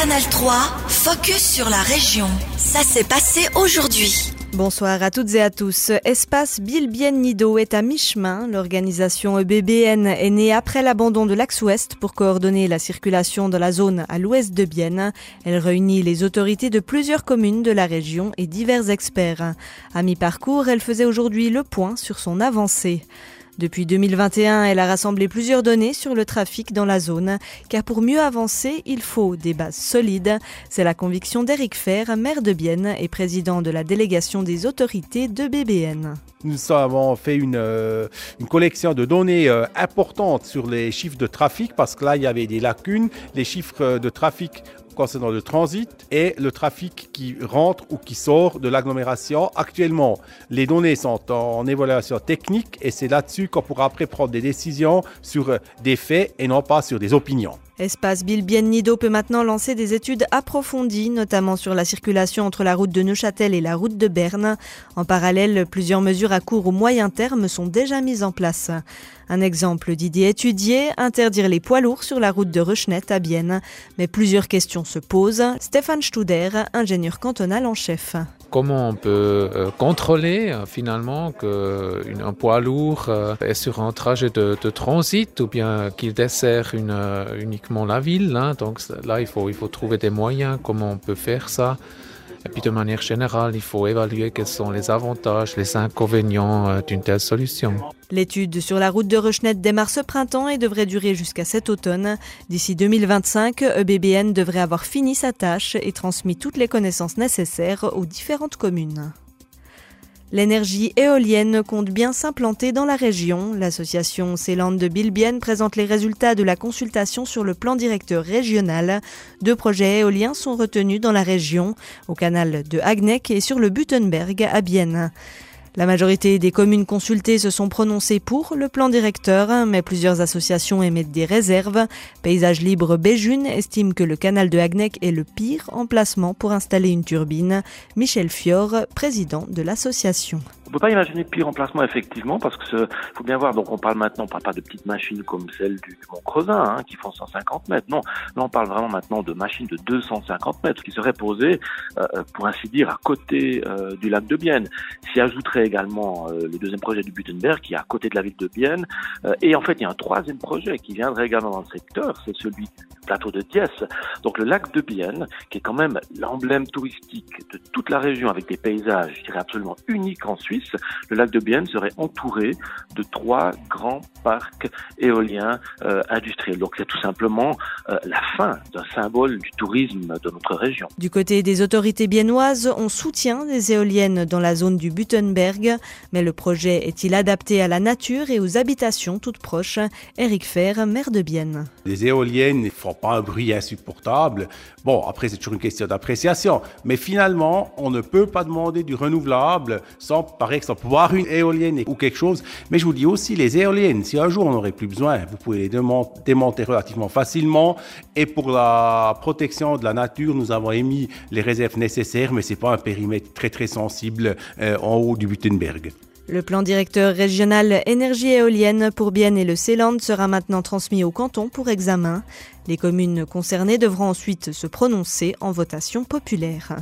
Canal 3, focus sur la région. Ça s'est passé aujourd'hui. Bonsoir à toutes et à tous. Espace Bilbien Nido est à mi-chemin. L'organisation EBBN est née après l'abandon de l'axe ouest pour coordonner la circulation dans la zone à l'ouest de Bienne. Elle réunit les autorités de plusieurs communes de la région et divers experts. À mi-parcours, elle faisait aujourd'hui le point sur son avancée. Depuis 2021, elle a rassemblé plusieurs données sur le trafic dans la zone, car pour mieux avancer, il faut des bases solides. C'est la conviction d'Éric Fer, maire de Bienne et président de la délégation des autorités de BBN. Nous avons fait une, euh, collection de données euh, importantes sur les chiffres de trafic, parce que là, il y avait des lacunes. Les chiffres de trafic concernant le transit et le trafic qui rentre ou qui sort de l'agglomération. Actuellement, les données sont en évaluation technique et c'est là-dessus qu'on pourra après prendre des décisions sur des faits et non pas sur des opinions. Espace Bilbien Nido peut maintenant lancer des études approfondies, notamment sur la circulation entre la route de Neuchâtel et la route de Berne. En parallèle, plusieurs mesures à court ou moyen terme sont déjà mises en place. Un exemple d'idée étudiée, interdire les poids lourds sur la route de Rechnet à Bienne. Mais plusieurs questions se posent. Stéphane Studer, ingénieur cantonal en chef comment on peut euh, contrôler euh, finalement qu'un poids lourd euh, est sur un trajet de, transit ou bien qu'il dessert uniquement la ville. Hein. Donc là, il faut, il faut trouver des moyens, comment on peut faire ça. Et puis de manière générale, il faut évaluer quels sont les avantages, les inconvénients d'une telle solution. L'étude sur la route de Rechnet démarre ce printemps et devrait durer jusqu'à cet automne. D'ici 2025, EBBN devrait avoir fini sa tâche et transmis toutes les connaissances nécessaires aux différentes communes. L'énergie éolienne compte bien s'implanter dans la région. L'association Céland de Bilbienne présente les résultats de la consultation sur le plan directeur régional. Deux projets éoliens sont retenus dans la région, au canal de Hagnec et sur le Butenberg à Bienne. La majorité des communes consultées se sont prononcées pour le plan directeur, mais plusieurs associations émettent des réserves. Paysage Libre Béjune estime que le canal de Hagnec est le pire emplacement pour installer une turbine. Michel Fior, président de l'association. On peut pas imaginer pire emplacement effectivement parce que faut bien voir. Donc on parle maintenant, on parle pas de petites machines comme celles du Mont Creusin hein, qui font 150 mètres. Non, là on parle vraiment maintenant de machines de 250 mètres qui seraient posées, euh, pour ainsi dire, à côté euh, du lac de Bienne. S'y ajouterait également euh, le deuxième projet du Butenberg qui est à côté de la ville de Bienne. et en fait, il y a un troisième projet qui viendrait également dans le secteur, c'est celui du plateau de Diès. Donc le lac de Bienne, qui est quand même l'emblème touristique de toute la région avec des paysages, je dirais absolument uniques en Suisse le lac de Bienne serait entouré de trois grands parcs éoliens euh, industriels. Donc c'est tout simplement euh, la fin d'un symbole du tourisme de notre région. Du côté des autorités biennoises, on soutient des éoliennes dans la zone du Butenberg, mais le projet est-il adapté à la nature et aux habitations toutes proches? Eric Fer, maire de Bienne. Les éoliennes ne font pas un bruit insupportable. Bon, après c'est toujours une question d'appréciation, mais finalement, on ne peut pas demander du renouvelable sans par exemple voir une éolienne ou quelque chose. Mais je vous dis aussi, les éoliennes, si un jour on n'aurait plus besoin, vous pouvez les démonter relativement facilement. Et pour la protection de la nature, nous avons émis les réserves nécessaires, mais c'est pas un périmètre très très sensible euh, en haut du Butenberg. Le plan directeur régional énergie éolienne pour Bienne et le Céland sera maintenant transmis au canton pour examen. Les communes concernées devront ensuite se prononcer en votation populaire.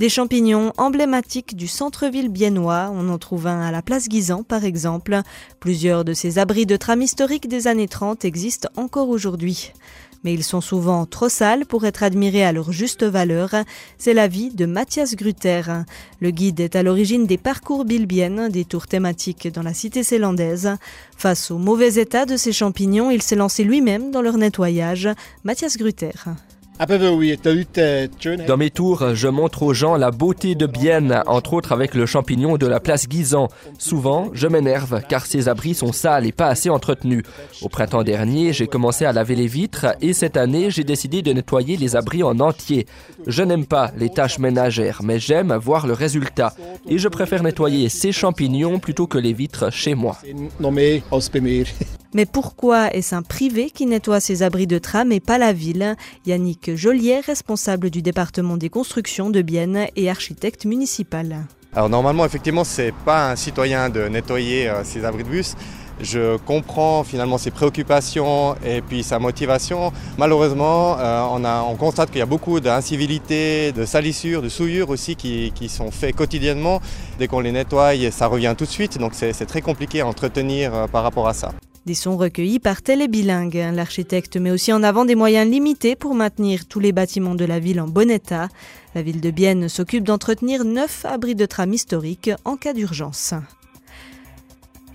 Des champignons emblématiques du centre-ville biennois, on en trouve un à la place Guisan par exemple. Plusieurs de ces abris de tram historiques des années 30 existent encore aujourd'hui. Mais ils sont souvent trop sales pour être admirés à leur juste valeur. C'est l'avis de Mathias Grutter. Le guide est à l'origine des parcours bilbiennes, des tours thématiques dans la cité célandaise. Face au mauvais état de ces champignons, il s'est lancé lui-même dans leur nettoyage. Mathias Grutter. Dans mes tours, je montre aux gens la beauté de Bienne, entre autres avec le champignon de la place Guisan. Souvent, je m'énerve car ces abris sont sales et pas assez entretenus. Au printemps dernier, j'ai commencé à laver les vitres et cette année, j'ai décidé de nettoyer les abris en entier. Je n'aime pas les tâches ménagères, mais j'aime voir le résultat. Et je préfère nettoyer ces champignons plutôt que les vitres chez moi. Mais pourquoi est-ce un privé qui nettoie ces abris de tram et pas la ville? Yannick Joliet, responsable du département des constructions de Bienne et architecte municipal. Alors normalement, effectivement, c'est pas un citoyen de nettoyer euh, ces abris de bus. Je comprends finalement ses préoccupations et puis sa motivation. Malheureusement, euh, on, constate qu'il y a beaucoup d'incivilités, de salissures, de souillures aussi qui, sont faits quotidiennement. Dès qu'on les nettoie, ça revient tout de suite, donc c'est très compliqué à entretenir euh, par rapport à ça. Des sons recueillis par Télé Bilingue. L'architecte met aussi en avant des moyens limités pour maintenir tous les bâtiments de la ville en bon état. La ville de Bienne s'occupe d'entretenir neuf abris de tram historiques en cas d'urgence.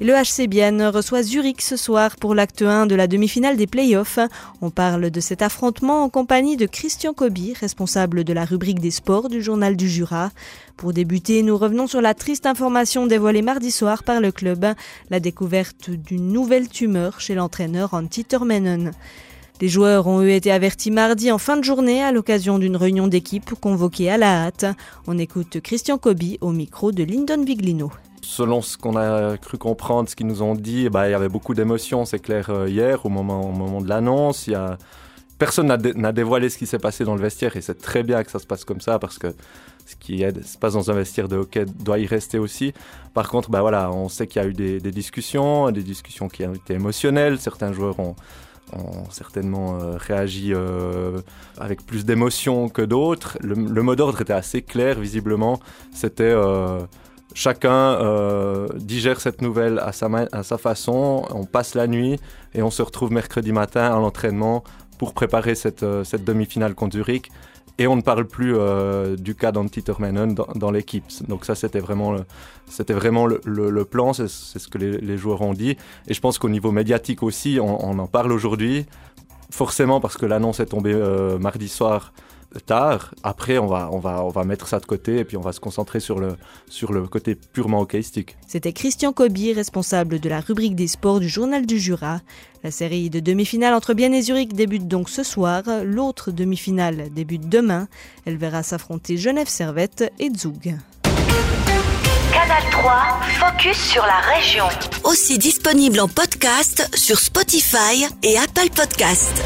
Le HC reçoit Zurich ce soir pour l'acte 1 de la demi-finale des playoffs. On parle de cet affrontement en compagnie de Christian Coby, responsable de la rubrique des sports du journal du Jura. Pour débuter, nous revenons sur la triste information dévoilée mardi soir par le club, la découverte d'une nouvelle tumeur chez l'entraîneur Antti Tormenon. Les joueurs ont eu été avertis mardi en fin de journée à l'occasion d'une réunion d'équipe convoquée à la hâte. On écoute Christian Coby au micro de Lyndon Viglino. Selon ce qu'on a cru comprendre, ce qu'ils nous ont dit, bah, il y avait beaucoup d'émotions, c'est clair, euh, hier, au moment, de l'annonce. Personne n'a dévoilé ce qui s'est passé dans le vestiaire et c'est très bien que ça se passe comme ça parce que ce qui se passe dans un vestiaire de hockey doit y rester aussi. Par contre, voilà, on sait qu'il y a eu des, discussions, des discussions qui ont été émotionnelles. Certains joueurs ont, ont certainement euh, réagi euh, avec plus d'émotion que d'autres. Le, mot d'ordre était assez clair, visiblement. C'était chacun euh, digère cette nouvelle à sa, à sa façon, on passe la nuit et on se retrouve mercredi matin à l'entraînement pour préparer cette, euh, cette demi-finale contre Zurich. Et on ne parle plus euh, du cas d'Antti Termanen dans, l'équipe. Donc ça, c'était vraiment le, c'était vraiment le, le, plan, c'est, ce que les, les, joueurs ont dit. Et je pense qu'au niveau médiatique aussi, on, on en parle aujourd'hui. Forcément parce que l'annonce est tombée mardi soir tard. Après, on va, on, va, on va mettre ça de côté et puis on va se concentrer sur le, sur le côté purement hockeyistique. C'était Christian Coby, responsable de la rubrique des sports du Journal du Jura. La série de demi-finales entre Bienne et Zurich débute donc ce soir. L'autre demi-finale débute demain. Elle verra s'affronter Genève Servette et Zug. Canal 3, focus sur la région. Aussi disponible en podcast sur Spotify et Apple Podcast.